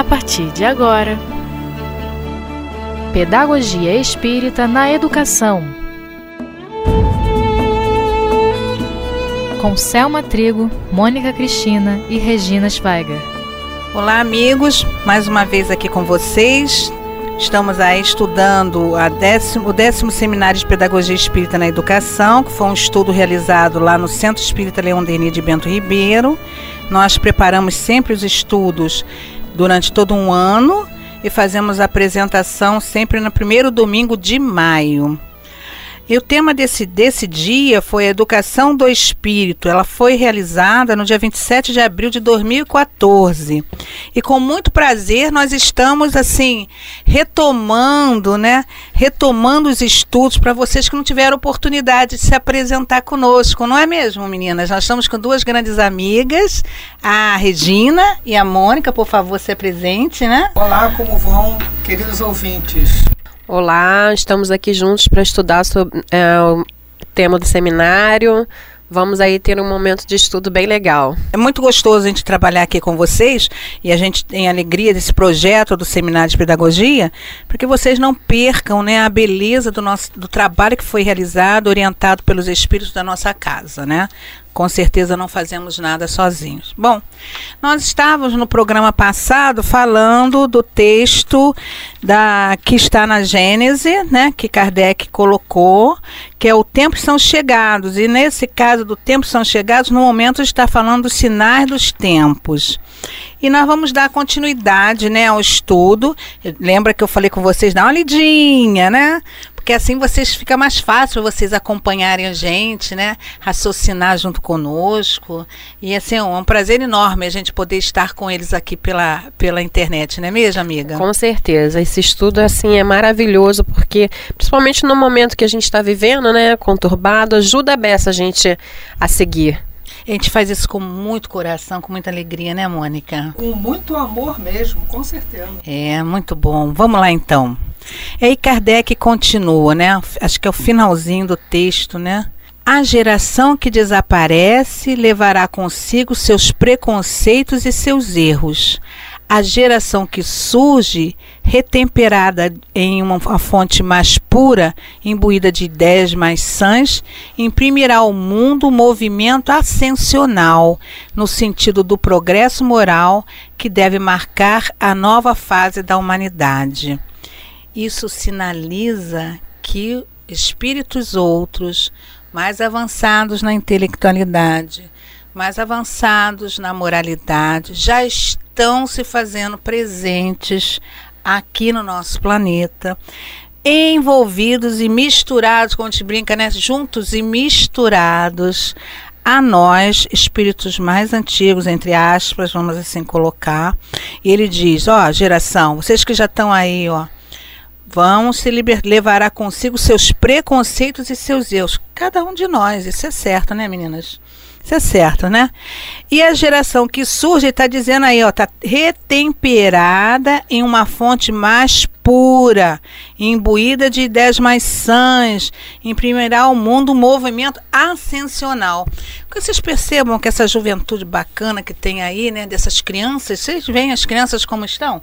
a partir de agora. Pedagogia Espírita na Educação. Com Selma Trigo, Mônica Cristina e Regina Schweiger. Olá, amigos, mais uma vez aqui com vocês. Estamos aí estudando décimo, o décimo Seminário de Pedagogia Espírita na Educação, que foi um estudo realizado lá no Centro Espírita Leão Denis de Bento Ribeiro. Nós preparamos sempre os estudos durante todo um ano e fazemos a apresentação sempre no primeiro domingo de maio. E o tema desse, desse dia foi a Educação do Espírito. Ela foi realizada no dia 27 de abril de 2014. E com muito prazer nós estamos assim retomando, né? Retomando os estudos para vocês que não tiveram oportunidade de se apresentar conosco, não é mesmo, meninas? Nós estamos com duas grandes amigas, a Regina e a Mônica, por favor, se apresente, né? Olá, como vão, queridos ouvintes? Olá, estamos aqui juntos para estudar sobre é, o tema do seminário. Vamos aí ter um momento de estudo bem legal. É muito gostoso a gente trabalhar aqui com vocês e a gente tem alegria desse projeto do Seminário de Pedagogia, porque vocês não percam né, a beleza do nosso do trabalho que foi realizado, orientado pelos espíritos da nossa casa, né? Com certeza não fazemos nada sozinhos. Bom, nós estávamos no programa passado falando do texto da que está na Gênese, né, que Kardec colocou, que é o tempo são chegados. E nesse caso do tempo são chegados, no momento está falando dos sinais dos tempos. E nós vamos dar continuidade, né, ao estudo. Lembra que eu falei com vocês, dá uma lidinha, né? Porque assim vocês fica mais fácil vocês acompanharem a gente, né? Raciocinar junto conosco. E assim, é um prazer enorme a gente poder estar com eles aqui pela, pela internet, não é mesmo, amiga? Com certeza. Esse estudo assim é maravilhoso, porque principalmente no momento que a gente está vivendo, né? Conturbado, ajuda a beça a gente a seguir. A gente faz isso com muito coração, com muita alegria, né, Mônica? Com muito amor mesmo, com certeza. É, muito bom. Vamos lá então. E aí Kardec continua, né? Acho que é o finalzinho do texto, né? A geração que desaparece levará consigo seus preconceitos e seus erros. A geração que surge, retemperada em uma, uma fonte mais pura, imbuída de ideias mais sãs, imprimirá ao mundo um movimento ascensional, no sentido do progresso moral que deve marcar a nova fase da humanidade. Isso sinaliza que espíritos outros, mais avançados na intelectualidade, mais avançados na moralidade, já estão se fazendo presentes aqui no nosso planeta, envolvidos e misturados, como a gente brinca, né? Juntos e misturados a nós, espíritos mais antigos, entre aspas, vamos assim colocar. E ele diz: ó, geração, vocês que já estão aí, ó vão se liber, levará consigo seus preconceitos e seus erros. Cada um de nós, isso é certo, né, meninas? Isso é certo, né? E a geração que surge está dizendo aí, ó, está retemperada em uma fonte mais pura, imbuída de ideias mais sãs, imprimirá ao mundo um movimento ascensional. Que vocês percebam que essa juventude bacana que tem aí, né, dessas crianças, vocês veem as crianças como estão?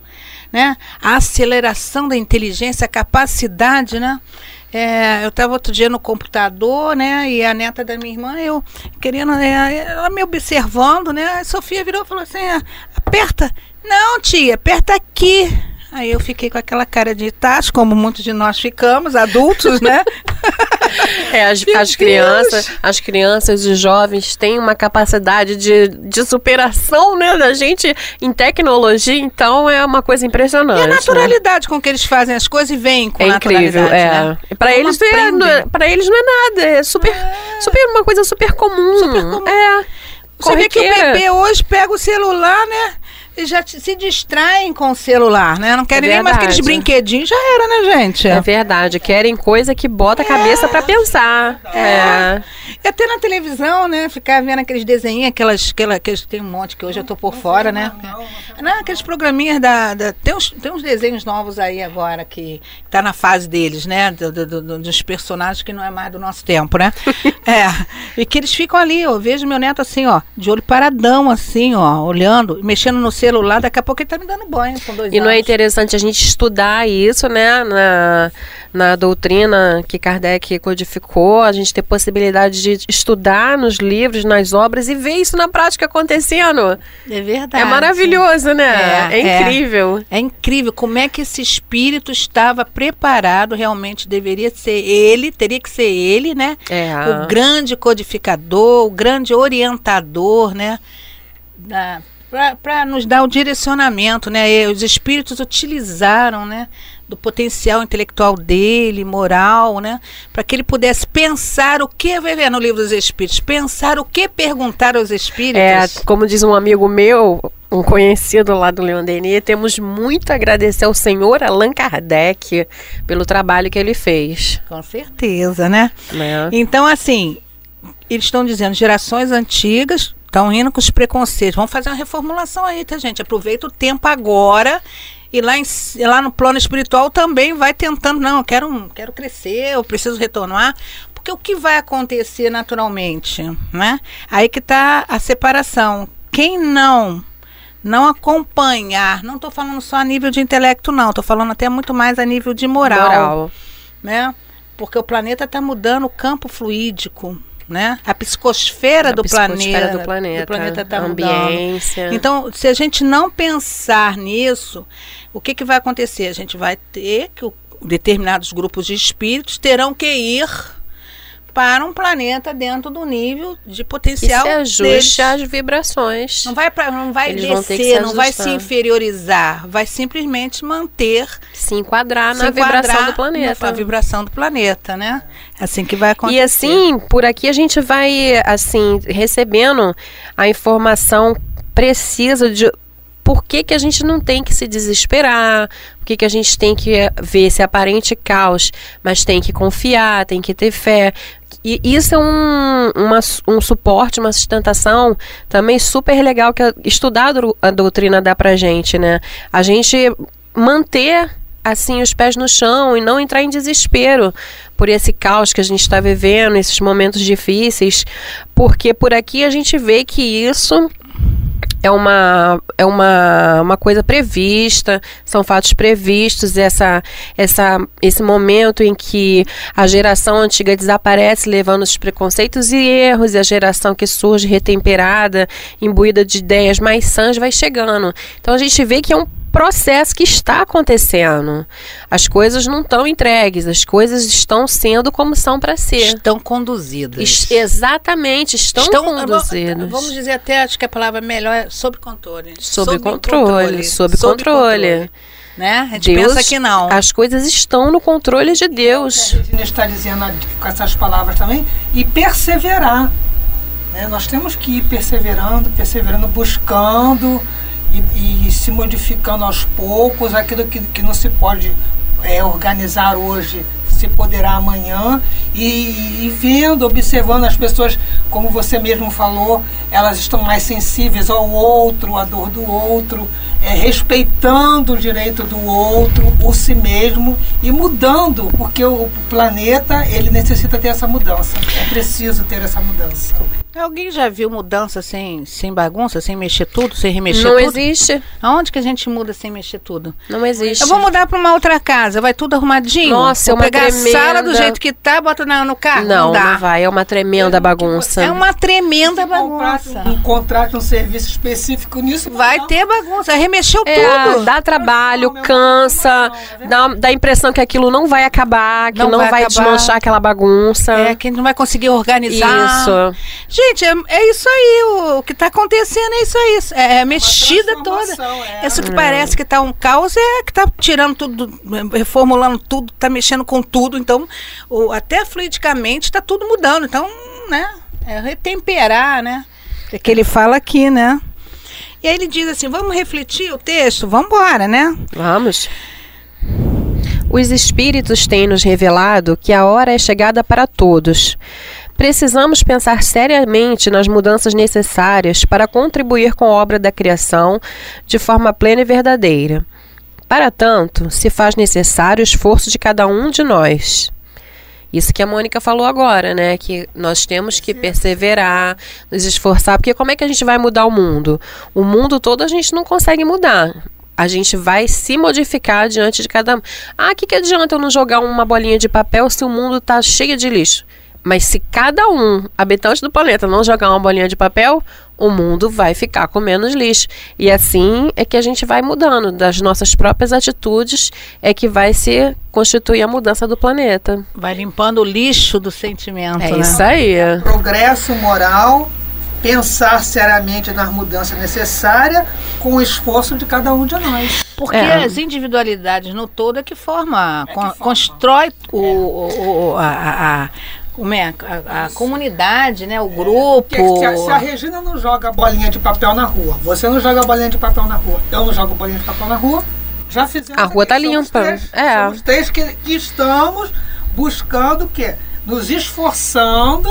né? A aceleração da inteligência, a capacidade, né? É, eu estava outro dia no computador, né? E a neta da minha irmã, eu querendo, né, ela me observando, né? A Sofia virou e falou assim: ah, aperta. Não, tia, aperta aqui. Aí eu fiquei com aquela cara de tacho, como muitos de nós ficamos, adultos, né? É, as, as crianças, as crianças e jovens têm uma capacidade de, de superação, né, da gente em tecnologia, então é uma coisa impressionante. E a né? naturalidade né? com que eles fazem as coisas e vêm com é incrível, é. Né? Para eles, é, para eles não é nada, é super, é. super uma coisa super comum. Super comum. É. Você vê que o bebê hoje pega o celular, né? Já se distraem com o celular, né? Não querem é nem mais aqueles brinquedinhos, já era, né, gente? É verdade, querem coisa que bota a cabeça é. para pensar. É. é. E até na televisão, né? Ficar vendo aqueles desenhos, aquelas, aquelas, aqueles, tem um monte que hoje eu tô por não fora, né? Não, não, não, aqueles programinhas da, da, tem, uns, tem uns desenhos novos aí agora que, que tá na fase deles, né? Do, do, do, dos personagens que não é mais do nosso tempo, né? é. E que eles ficam ali, eu vejo meu neto assim, ó, de olho paradão, assim, ó, olhando, mexendo no celular celular, daqui a pouco ele tá me dando banho com dois E não é interessante a gente estudar isso, né? Na, na doutrina que Kardec codificou, a gente ter possibilidade de estudar nos livros, nas obras e ver isso na prática acontecendo. É verdade. É maravilhoso, né? É, É, é. incrível. É incrível como é que esse espírito estava preparado, realmente deveria ser ele, teria que ser ele, né? É. O grande codificador, o grande orientador, né? Para nos dar o direcionamento, né? E os espíritos utilizaram, né? Do potencial intelectual dele, moral, né? Para que ele pudesse pensar o que, vai ver no livro dos espíritos, pensar o que perguntar aos espíritos. É, como diz um amigo meu, um conhecido lá do Leon Denis, temos muito a agradecer ao senhor Allan Kardec pelo trabalho que ele fez. Com certeza, né? Né? Então, assim, eles estão dizendo, gerações antigas estão indo com os preconceitos. Vamos fazer uma reformulação aí, tá, gente? Aproveita o tempo agora. E lá, em, lá no plano espiritual também vai tentando, não, eu quero, quero crescer, eu preciso retornar. Porque o que vai acontecer naturalmente, né? Aí que está a separação. Quem não não acompanhar, não estou falando só a nível de intelecto, não, estou falando até muito mais a nível de moral né? Porque o planeta está mudando o campo fluídico, né? A psicosfera, A do, psicosfera planeta, do planeta, do planeta tá a mudando. ambiência. Então, se a gente não pensar nisso, o que, que vai acontecer? A gente vai ter que determinados grupos de espíritos terão que ir para um planeta dentro do nível de que potencial se ajuste às vibrações. Não vai, pra, não vai Eles que descer, não vai se inferiorizar, vai simplesmente manter se enquadrar se na vibração enquadrar do planeta. Na vibração do planeta, né? Assim que vai acontecer. E assim, por aqui a gente vai assim recebendo a informação precisa de por que, que a gente não tem que se desesperar, por que, que a gente tem que ver esse aparente caos, mas tem que confiar, tem que ter fé. E isso é um, uma- um suporte, uma sustentação também super legal que a- estudar a doutrina dá pra gente, né? A gente manter assim os pés no chão e não entrar em desespero por esse caos que a gente está vivendo, esses momentos difíceis, porque por aqui a gente vê que isso é uma, é uma, uma coisa prevista, são fatos previstos, essa, essa, esse momento em que a geração antiga desaparece, levando os preconceitos e erros, e a geração que surge retemperada, imbuída de ideias mais sãs, vai chegando. Então a gente vê que é um processo que está acontecendo. As coisas não estão entregues, as coisas estão sendo como são para ser. Estão conduzidas. Es- exatamente, estão, conduzidas. Vamos dizer até, acho que a palavra melhor é sob controle. Sob controle, sob controle. Né? A gente Deus, pensa que não. As coisas estão no controle de Deus. A Regina está dizendo com essas palavras também, e perseverar. né? Nós temos que ir perseverando, perseverando, buscando e, e se modificando aos poucos. Aquilo que, que não se pode é, organizar hoje se poderá amanhã e, e vendo, observando as pessoas, como você mesmo falou, elas estão mais sensíveis ao outro, à dor do outro, é, respeitando o direito do outro, o si mesmo e mudando, porque o planeta ele necessita ter essa mudança. É preciso ter essa mudança. Alguém já viu mudança sem, sem bagunça, sem mexer tudo, sem remexer Não tudo? existe. Aonde que a gente muda sem mexer tudo? Não existe. Eu vou mudar para uma outra casa, vai tudo arrumadinho? Nossa, é vou uma pegar a sala do tremenda- jeito que tá, bota na- no carro? Não, dá. não vai. É uma tremenda bagunça. É uma tremenda bagunça. Um contrato, um serviço específico nisso. Vai não. ter bagunça, remexeu É, tudo. dá trabalho, cansa, dá, dá a impressão que aquilo não vai acabar, que Não não, vai vai, acabar. desmanchar aquela bagunça. É, que não vai conseguir organizar. Isso. Gente, é, é isso aí. O, o que está acontecendo é isso aí. É, é mexida toda. é. Isso que parece que está um caos é que está tirando tudo, reformulando tudo, está mexendo com tudo. Então, o, até fluidicamente está tudo mudando. Então, né? É retemperar, né? É que ele fala aqui, né? E aí ele diz assim: vamos refletir o texto? Vamos embora, né? Vamos. Os espíritos têm nos revelado que a hora é chegada para todos. Precisamos pensar seriamente nas mudanças necessárias para contribuir com a obra da criação de forma plena e verdadeira. Para tanto, se faz necessário o esforço de cada um de nós. Isso que a Mônica falou agora, né? Que nós temos que perseverar, nos esforçar, porque como é que a gente vai mudar o mundo? O mundo todo a gente não consegue mudar. A gente vai se modificar diante de cada. Ah, o que, que adianta eu não jogar uma bolinha de papel se o mundo está cheio de lixo? Mas se cada um, habitante do planeta, não jogar uma bolinha de papel, o mundo vai ficar com menos lixo. E assim é que a gente vai mudando. Das nossas próprias atitudes é que vai se constituir a mudança do planeta. Vai limpando o lixo do sentimento. É né? isso aí. Progresso moral, pensar seriamente nas mudanças necessárias com o esforço de cada um de nós. Porque É. as individualidades no todo é que forma, que con- forma. constrói o, o- o- a, a- a- como é? A, a comunidade, né? O grupo. Porque se a, se a Regina não joga bolinha de papel na rua, você não joga bolinha de papel na rua, eu não jogo bolinha de papel na rua, já fizemos. A rua aqui. tá Somos limpa. Três, É. Somos três que, que estamos buscando o quê? Nos esforçando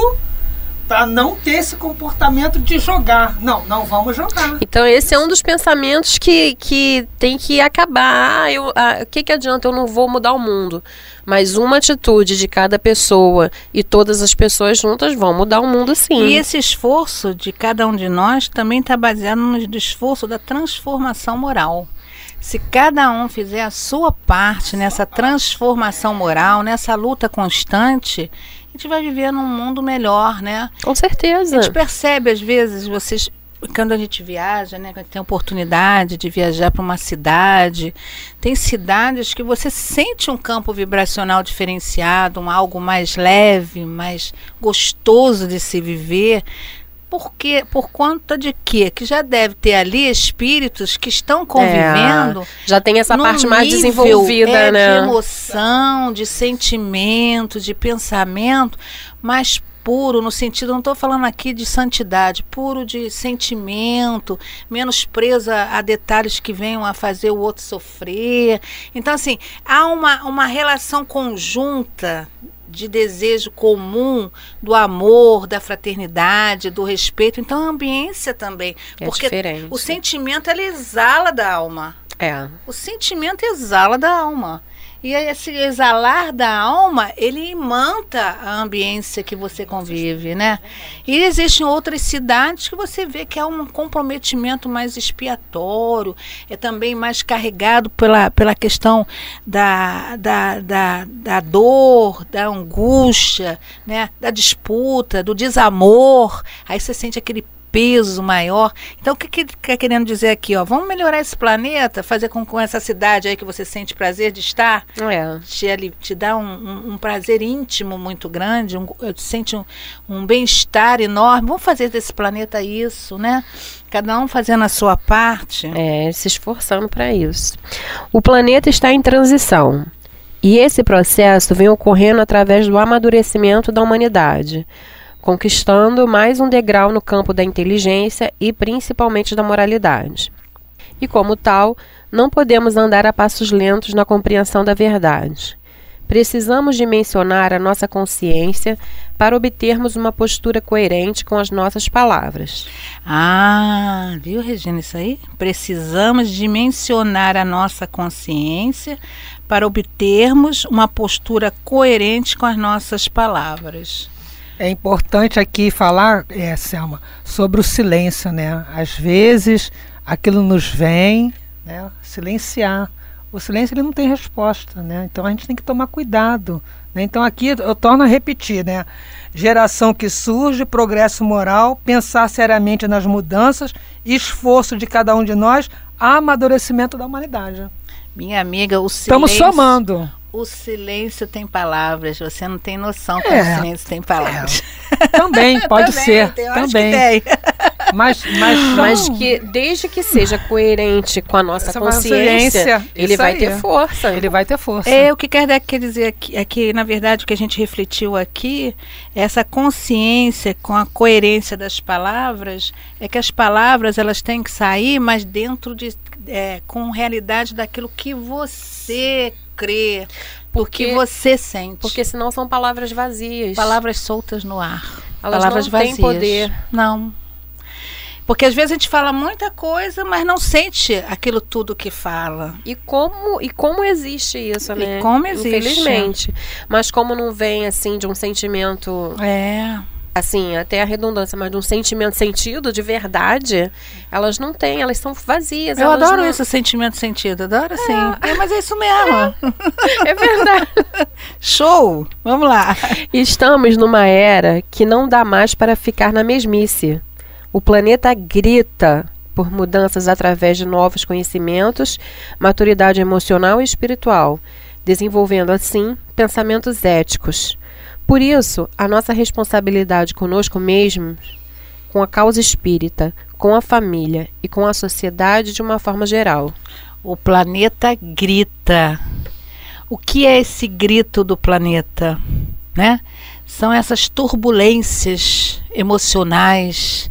para não ter esse comportamento de jogar. Não, não vamos jogar. Então esse é um dos pensamentos que, que tem que acabar. Ah, eu, ah, o que, que adianta? Eu não vou mudar o mundo. Mas uma atitude de cada pessoa e todas as pessoas juntas vão mudar o mundo sim. E esse esforço de cada um de nós também está baseado no esforço da transformação moral. Se cada um fizer a sua parte nessa transformação moral, nessa luta constante, a gente vai viver num mundo melhor, né? Com certeza. A gente percebe, às vezes, vocês. Quando a gente viaja, né, quando tem oportunidade de viajar para uma cidade, tem cidades que você sente um campo vibracional diferenciado, um algo mais leve, mais gostoso de se viver. Por quê? Por conta de quê? Que já deve ter ali espíritos que estão convivendo Já tem essa parte mais desenvolvida, é, né? De emoção, de sentimento, de pensamento, mais puro, no sentido, não estou falando aqui de santidade, puro de sentimento, menos preso a, a detalhes que venham a fazer o outro sofrer. Então, assim, há uma, uma relação conjunta de desejo comum do amor, da fraternidade, do respeito. Então, a ambiência também. É porque diferente. o sentimento, ele exala da alma. É. O sentimento exala da alma. E esse exalar da alma, ele imanta a ambiência que você convive, né? E existem outras cidades que você vê que é um comprometimento mais expiatório, é também mais carregado pela, pela questão da, da, da, da dor, da angústia, né? da disputa, do desamor. Aí você sente aquele peso maior. Então, o que, que quer querendo dizer aqui? Ó? Vamos melhorar esse planeta, fazer com, com essa cidade aí que você sente prazer de estar, É. te, te dá um, um- um prazer íntimo muito grande, um, eh, sente um, um bem-estar enorme. Vamos fazer desse planeta isso, né? Cada um fazendo a sua parte. É, se esforçando para isso. O planeta está em transição. E esse processo vem ocorrendo através do amadurecimento da humanidade, conquistando mais um degrau no campo da inteligência e principalmente da moralidade. E como tal, não podemos andar a passos lentos na compreensão da verdade. Precisamos dimensionar a nossa consciência para obtermos uma postura coerente com as nossas palavras. Ah, viu, Regina, isso aí? Precisamos dimensionar a nossa consciência para obtermos uma postura coerente com as nossas palavras. É importante aqui falar, é, Selma, sobre o silêncio, né? Às vezes aquilo nos vem, né? Silenciar. O silêncio ele não tem resposta, né? Então a gente tem que tomar cuidado. Né? Então aqui eu torno a repetir, né? Geração que surge, progresso moral, pensar seriamente nas mudanças, esforço de cada um de nós, amadurecimento da humanidade. Minha amiga, o Estamos silêncio. somando. O silêncio tem palavras. Você não tem noção É. como o silêncio tem palavras. Também pode Também, ser. eu acho que também. tem. Mas, mas, Mas que desde que seja coerente com a nossa Essa consciência, consciência, ele vai aí. ter força. ele vai ter força. É, o que Kardec quer dizer aqui, é que, na verdade, o que a gente refletiu aqui, essa consciência com a coerência das palavras, é que as palavras elas têm que sair, mas dentro de. é, com realidade daquilo que você crê, Porque- porque você sente. Porque senão são palavras vazias. palavras soltas no ar. Elas palavras não vazias. poder. Não. Porque às vezes a gente fala muita coisa, mas não sente aquilo tudo que fala. E como, e como existe isso, E né? como existe. Infelizmente. Mas como não vem, assim, de um sentimento, É. assim, até a redundância, mas de um sentimento sentido, de verdade, elas não têm, elas são vazias. Eu adoro não- isso, sentimento sentido. Adoro sim. É, mas é isso mesmo. É verdade. Show! Vamos lá. Estamos numa era que não dá mais para ficar na mesmice. O planeta grita por mudanças através de novos conhecimentos, maturidade emocional e espiritual, desenvolvendo assim pensamentos éticos. Por isso, a nossa responsabilidade conosco mesmos, com a causa espírita, com a família e com a sociedade de uma forma geral. O planeta grita. O que é esse grito do planeta? Né? São essas turbulências emocionais,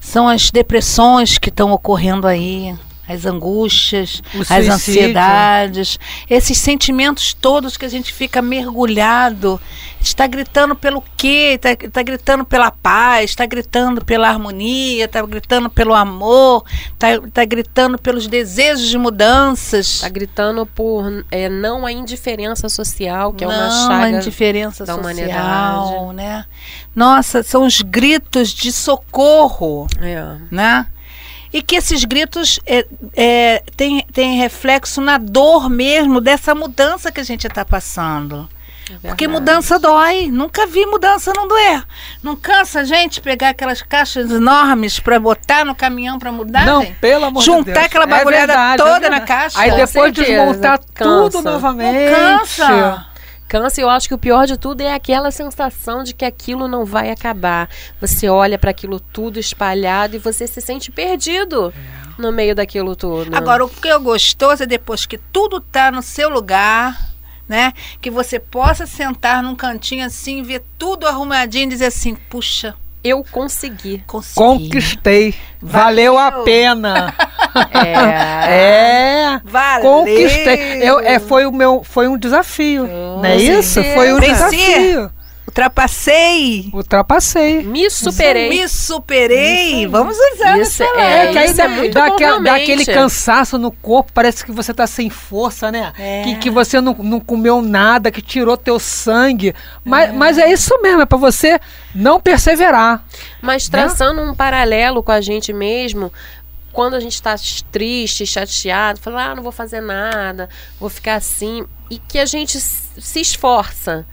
são as depressões que estão ocorrendo aí, as angústias, O as suicídio. ansiedades, esses sentimentos todos que a gente fica mergulhado. Está gritando pelo quê? Está tá gritando pela paz, está gritando pela harmonia, está gritando pelo amor, está tá gritando pelos desejos de mudanças. Está gritando por é, não a indiferença social, que é uma Não, chaga a indiferença da social, humanidade. né? Nossa, são os gritos de socorro, É. né? E que esses gritos é, é, têm tem reflexo na dor mesmo dessa mudança que a gente está passando. Porque verdade. mudança dói. Nunca vi mudança não doer. Não cansa a gente pegar aquelas caixas enormes para botar no caminhão para mudar? Não, gente? pelo amor de Juntar Deus. aquela É bagulhada verdade, toda é na caixa? Aí depois desmontar cansa. tudo Não novamente. Não cansa. Cansa, eu acho que o pior de tudo é aquela sensação de que aquilo não vai acabar. Você olha para aquilo tudo espalhado e você se sente perdido no meio daquilo tudo. Agora, o que é gostoso é depois que tudo tá no seu lugar, né? Que você possa sentar num cantinho assim, ver tudo arrumadinho e dizer assim, puxa, eu consegui. consegui. Conquistei. Valeu a Valeu. pena. É. É. Valeu. Conquistei. Eu, é, foi, o meu, foi um desafio. não é isso? Foi um desafio. Ultrapassei. Ultrapassei. Me superei. Me superei. Vamos usar Isso essa é, lei. que aí isso é dá- muito dá, dá aquele cansaço no corpo, parece que você tá sem força, né? É. Que, que você não, não comeu nada, que tirou teu sangue. Mas, mas é isso mesmo, é pra você não perseverar. Mas traçando um paralelo com a gente mesmo, quando a gente está triste, chateado, fala, ah, não vou fazer nada, vou ficar assim, e que a gente se esforça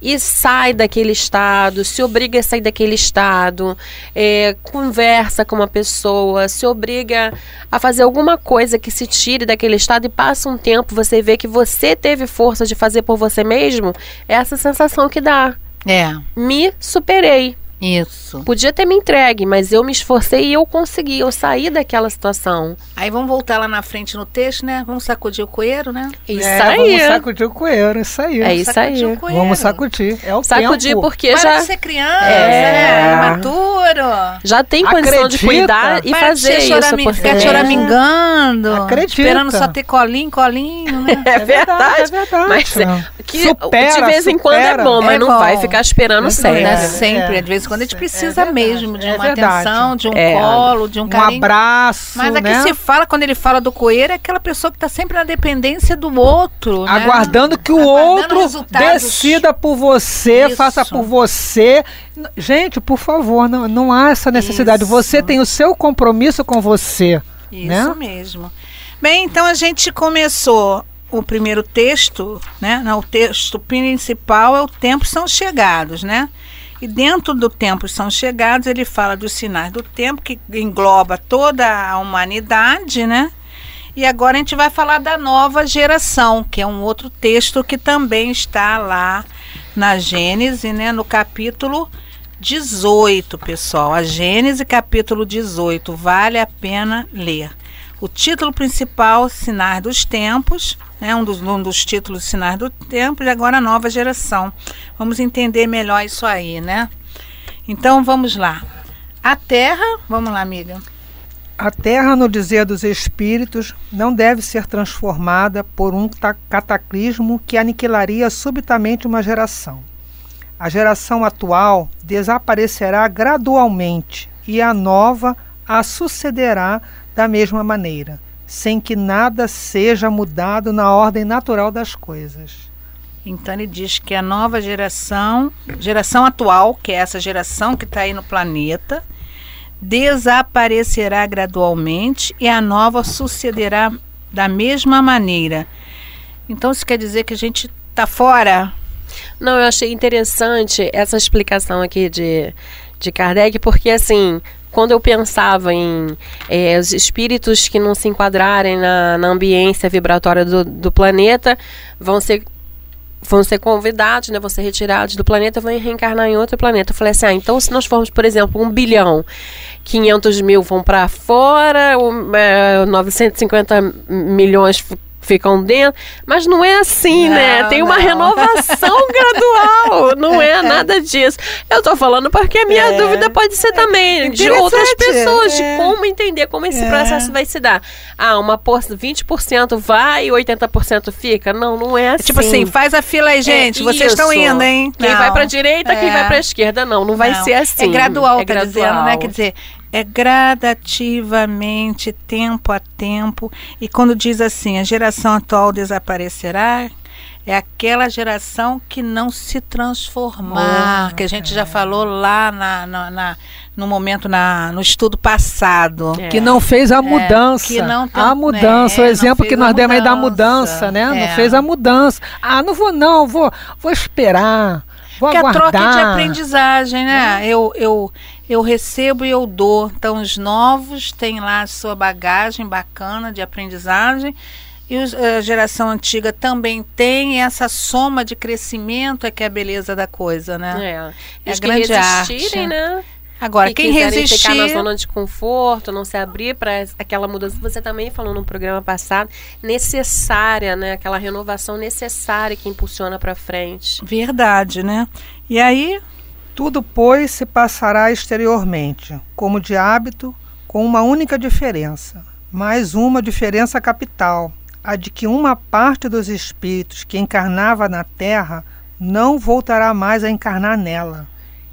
e sai daquele estado, se obriga a sair daquele estado, é, conversa com uma pessoa, se obriga a fazer alguma coisa que se tire daquele estado e passa um tempo, você vê que você teve força de fazer por você mesmo, é essa sensação que dá. É, Me superei. Isso. Podia ter me entregue, mas eu me esforcei e eu consegui, eu saí daquela situação. Aí vamos voltar lá na frente no texto, né? Vamos sacudir o coelho, né? Isso é, aí. Vamos sacudir o coelho, isso aí. É isso Sacudir aí. o coelho. Vamos sacudir. É o Sacudir tempo. porque Para já, de ser criança, É. né? Imaturo. já tem condição de Acredita? cuidar e Para de fazer ser isso. chorami- Porque... Ficar choramingando. Acredita. Esperando só ter colinho, colinho, né? É verdade. É verdade. Mas é, que Supera, de vez em quando é supera. bom, mas É não vai ficar esperando É sempre. Não é É, sempre. é. de vez em quando a gente É precisa verdade. mesmo de É uma verdade. atenção, de um É. colo, de um Um carinho. abraço, Mas aqui né? se fala, quando ele fala do coelho, é aquela pessoa que está sempre na dependência do outro. né? Aguardando que o Aguardando outro resultados. decida por você, Isso. faça por você. Gente, por favor, não, não há essa necessidade. Isso. Você tem o seu compromisso com você. Isso né? mesmo. Bem, então a gente começou o primeiro texto, né? Não, o texto principal é o Tempos São Chegados, né? E dentro do Tempos São Chegados, ele fala dos sinais do tempo, que engloba toda a humanidade, né? E agora a gente vai falar da nova geração, que é um outro texto que também está lá na Gênese, né? No capítulo 18, pessoal. A Gênese, capítulo 18. Vale a pena ler. O título principal, Sinais dos Tempos, né, um, dos, um dos títulos Sinais do Tempo, e agora a nova geração. Vamos entender melhor isso aí, né? Então vamos lá. A Terra, vamos lá, amiga. A terra, no dizer dos espíritos, não deve ser transformada por um ta- cataclismo que aniquilaria subitamente uma geração. A geração atual desaparecerá gradualmente e a nova a sucederá da mesma maneira, sem que nada seja mudado na ordem natural das coisas. Então ele diz que a nova geração, geração atual, que é essa geração que está aí no planeta, desaparecerá gradualmente e a nova sucederá da mesma maneira. Então isso quer dizer que a gente está fora? Não, eu achei interessante essa explicação aqui de, de Kardec, porque assim, quando eu pensava em é, os espíritos que não se enquadrarem na, na ambiência vibratória do, do planeta vão ser vão ser convidados, né, vão ser retirados do planeta, vão reencarnar em outro planeta. Eu falei assim, ah, então se nós formos, por exemplo, um bilhão, 500 mil vão para fora, um, é, 950 milhões ficam dentro, mas não é assim, né? não, né? Tem uma não. renovação gradual, não é nada disso. Eu tô falando porque a minha é. dúvida pode ser também de outras pessoas, é. de como entender como esse é. processo vai se dar. Ah, uma por 20% vai e 80% fica? Não, não é assim. Tipo assim, faz a fila aí, gente, vocês estão indo, hein? Quem não. vai para direita, quem vai para esquerda, não, não vai ser assim. É gradual, é tá gradual. dizendo, né? Quer dizer, é gradativamente, tempo a tempo. E quando diz assim, a geração atual desaparecerá, é aquela geração que não se transformar, oh, que a gente é. já falou lá na, na, na, no momento na, no estudo passado. É. Que não fez a é, mudança. que não tem, a mudança, o é, exemplo que nós demos aí da mudança, né? Não é. fez a mudança. Ah, não vou não, vou, vou esperar. Vou que aguardar. a troca é de aprendizagem, né? Eu, eu, eu recebo e eu dou. Então, os novos têm lá a sua bagagem bacana de aprendizagem. E a geração antiga também tem essa soma de crescimento é que é a beleza da coisa, né? É, é a grande arte. né? Agora, que quem resistir ficar na zona de conforto, não se abrir para aquela mudança, você também falou no programa passado, necessária, né? Aquela renovação necessária que impulsiona para frente. Verdade, né? E aí tudo, pois, se passará exteriormente, como de hábito, com uma única diferença, mais uma diferença capital, a de que uma parte dos espíritos que encarnava na Terra não voltará mais a encarnar nela.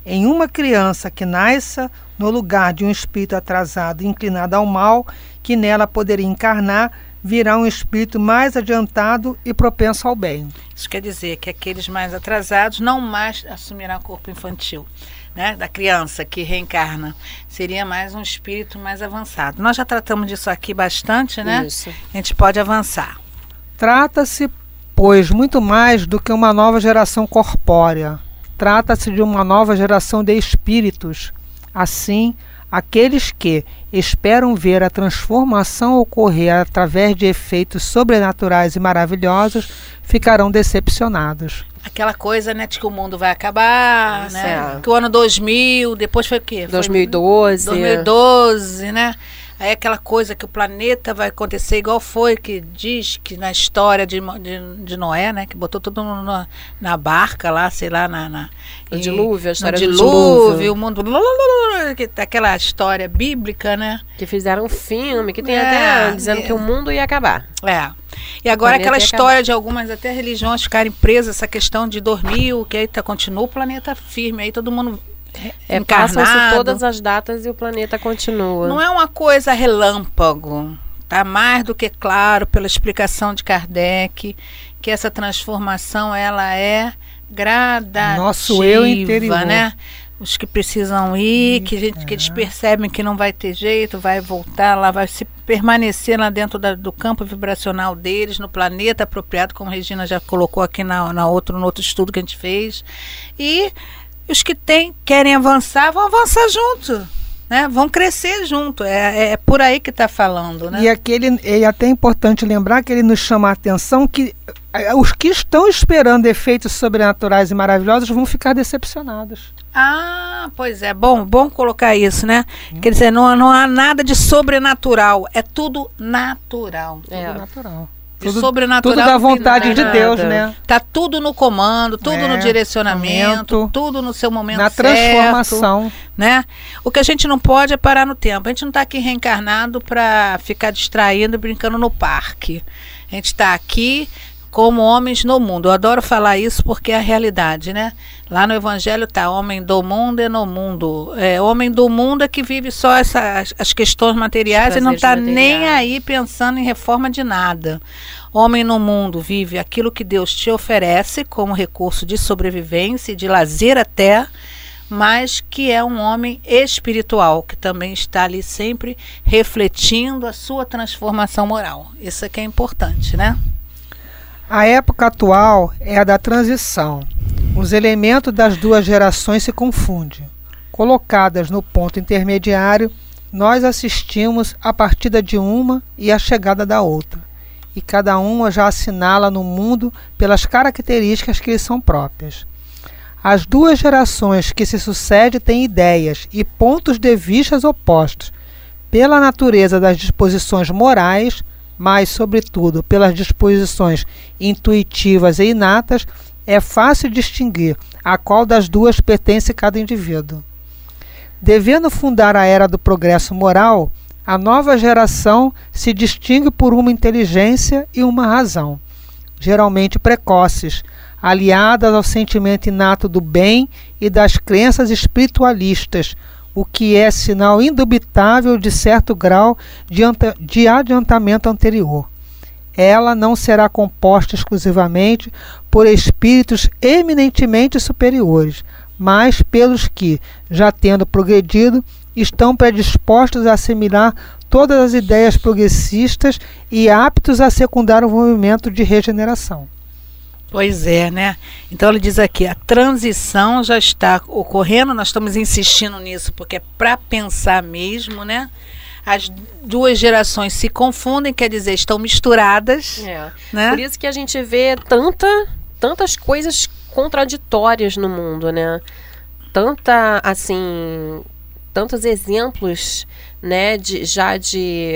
Em uma criança que nasça no lugar de um espírito atrasado e inclinado ao mal, que nela poderia encarnar, virá um espírito mais adiantado e propenso ao bem. Isso quer dizer que aqueles mais atrasados não mais assumirão corpo infantil. Né, da criança que reencarna seria mais um espírito mais avançado. Nós já tratamos disso aqui bastante, né? Isso. A gente pode avançar. Trata-se, pois, muito mais do que uma nova geração corpórea. Trata-se de uma nova geração de espíritos. Assim, Aqueles que esperam ver a transformação ocorrer através de efeitos sobrenaturais e maravilhosos ficarão decepcionados. Aquela coisa, né, de que o mundo vai acabar, né? É. Que o ano 2000, depois foi o quê? 2012. 2012, né? Aí aquela coisa que o planeta vai acontecer igual foi, que diz que na história de, de, de Noé, né? Que botou tudo na, na barca lá, sei lá, na. na o dilúvio, a história dilúvio, do dilúvio. o mundo. Aquela história bíblica, né? Que fizeram um filme, que tem é, até dizendo é, que o mundo ia acabar. É. E agora aquela história de algumas até religiões ficarem presas, essa questão de dormir, que aí tá, continua o planeta firme, aí todo mundo é, Passam-se todas as datas e o planeta continua. Não é uma coisa relâmpago. Está mais do que claro pela explicação de Kardec que essa transformação ela é gradativa, Nosso eu interior. né? Os que precisam ir, que, gente, que eles percebem que não vai ter jeito, vai voltar lá, vai se permanecer lá dentro da, do campo vibracional deles, no planeta apropriado, como a Regina já colocou aqui na, na outro, no outro estudo que a gente fez. E os que tem, querem avançar vão avançar junto. Né? Vão crescer junto. É, é por aí que está falando. Né? E aquele, é até importante lembrar que ele nos chama a atenção que é, os que estão esperando efeitos sobrenaturais e maravilhosos vão ficar decepcionados. Ah, pois é. Bom, bom colocar isso, né? Hum. Quer dizer, não, não há nada de sobrenatural. É tudo natural. É. Tudo natural. Tudo, sobrenatural. Tudo da vontade de Deus, né? Tá tudo no comando, tudo é, no direcionamento, momento, tudo no seu momento na certo. transformação, né? O que a gente não pode é parar no tempo. A gente não está aqui reencarnado para ficar distraindo e brincando no parque. A gente está aqui como homens no mundo. Eu adoro falar isso porque é a realidade, né? Lá no Evangelho tá homem do mundo e no mundo. É, homem do mundo é que vive só essa, as, as questões materiais e não está nem aí pensando em reforma de nada. Homem no mundo vive aquilo que Deus te oferece como recurso de sobrevivência e de lazer até, mas que é um homem espiritual, que também está ali sempre refletindo a sua transformação moral. Isso é que é importante, né? A época atual é a da transição. Os elementos das duas gerações se confundem. Colocadas no ponto intermediário, nós assistimos a partida de uma e a chegada da outra, e cada uma já assinala no mundo pelas características que lhe são próprias. As duas gerações que se sucedem têm ideias e pontos de vistas opostos, pela natureza das disposições morais, mas, sobretudo, pelas disposições intuitivas e inatas, é fácil distinguir a qual das duas pertence cada indivíduo. Devendo fundar a era do progresso moral, a nova geração se distingue por uma inteligência e uma razão, geralmente precoces, aliadas ao sentimento inato do bem e das crenças espiritualistas, o que é sinal indubitável de certo grau de, adiantamento anterior. Ela não será composta exclusivamente por espíritos eminentemente superiores, mas pelos que, já tendo progredido, estão predispostos a assimilar todas as ideias progressistas e aptos a secundar o movimento de regeneração. Pois é, né? Então ele diz aqui, a transição já está ocorrendo, nós estamos insistindo nisso porque é para pensar mesmo, né? As duas gerações se confundem, quer dizer, estão misturadas. É. Né? Por isso que a gente vê tanta, tantas coisas contraditórias no mundo, né? Tanta, assim, tantos exemplos, né, de, já de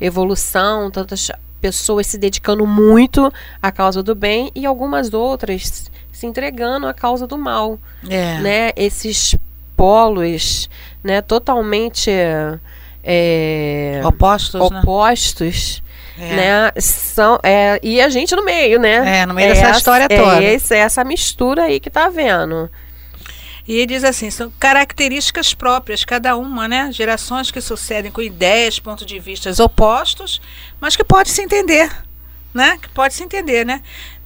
evolução, tantas pessoas se dedicando muito à causa do bem e algumas outras se entregando à causa do mal. É. Né? Esses polos né, totalmente é, opostos, opostos né? né? São, é, e a gente no meio, né? É, no meio dessa história toda. É esse, essa mistura aí que tá vendo. E ele diz assim: são características próprias, cada uma, né? Gerações que sucedem com ideias, pontos de vista opostos, mas que pode se entender, né? Que pode se entender, né?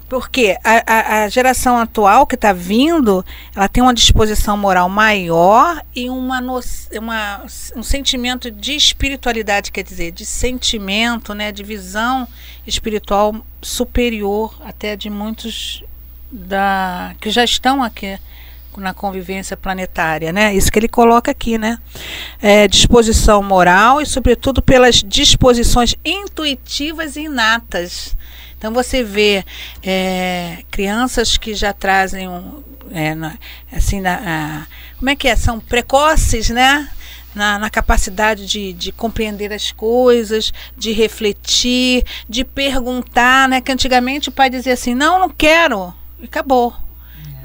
Porque a, a, a geração atual que está vindo, ela tem uma disposição moral maior e uma, no, uma, um sentimento de espiritualidade, quer dizer, de sentimento, né, de visão espiritual superior até de muitos da que já estão aqui na convivência planetária, né? Isso que ele coloca aqui, né? É, disposição moral e, sobretudo, pelas disposições intuitivas e inatas. Então você vê é, crianças que já trazem um, é, assim, na, a, como é que é? São precoces, né? Na, na, capacidade de, de, compreender as coisas, de refletir, de perguntar, né? Que antigamente o pai dizia assim, não, não quero, e acabou.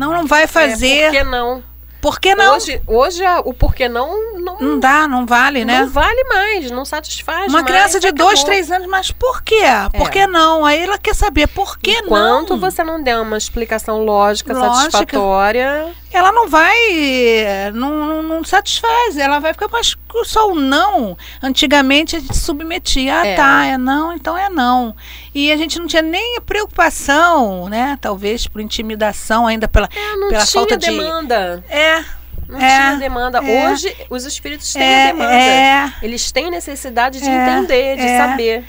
Não, não vai fazer. É, por que não? Por que não? Hoje, hoje o porquê não, não. Não dá, não vale, né? Não vale mais, não satisfaz Uma mais, criança de dois, três anos, mas por quê? Por é. que não? Aí ela quer saber por que Enquanto não. Enquanto você não der uma explicação lógica, lógica, satisfatória. Ela não vai. Não, não, não, satisfaz. Ela vai ficar, mas só o não. Antigamente a gente submetia. Ah, é. tá, é não, então é não. E a gente não tinha nem preocupação, né? Talvez por intimidação, ainda pela, é, não pela tinha falta demanda. de. É. Não é, tinha demanda. É, Hoje, os espíritos têm é, demanda. É. Eles têm necessidade de é, entender, de saber.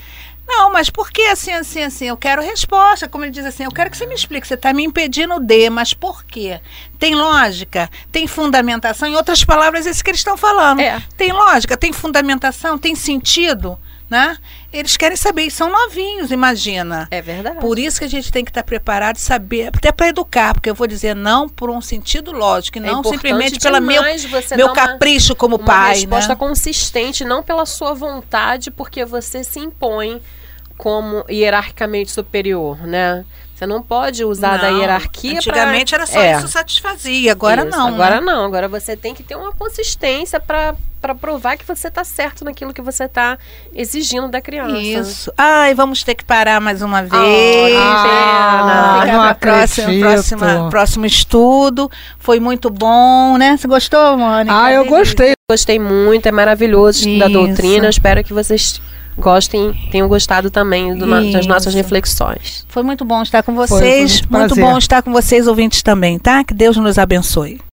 Não, mas por que assim, assim, assim? Eu quero resposta. Como ele diz assim, eu quero que você me explique. Você está me impedindo de, mas por quê? Tem lógica? Tem fundamentação? Em outras palavras, é isso que eles estão falando. É. Tem lógica? Tem fundamentação? Tem sentido? né? Eles querem saber, e são novinhos, imagina. É verdade. Por isso que a gente tem que estar preparado e saber, até para educar, porque eu vou dizer não por um sentido lógico, e é não simplesmente pelo meu, meu capricho como uma, pai. Uma resposta né? consistente, não pela sua vontade, porque você se impõe como hierarquicamente superior, né? Você não pode usar da Não, hierarquia Antigamente pra... era só É, isso satisfazia, agora isso. não. Agora né? não. Agora você tem que ter uma consistência para para provar que você tá certo naquilo que você tá exigindo da criança. Isso. Ai, vamos ter que parar mais uma vez. Ah. Fica não próxima, próxima, próximo estudo. Foi muito bom, né? Você gostou, Mônica? Ah, eu gostei. Gostei muito, é maravilhoso estudar Isso. doutrina. Eu espero que vocês gostem, tenham gostado também do no- das nossas reflexões. Foi muito bom estar com foi vocês. muito muito bom estar com vocês, ouvintes também, tá? Que Deus nos abençoe.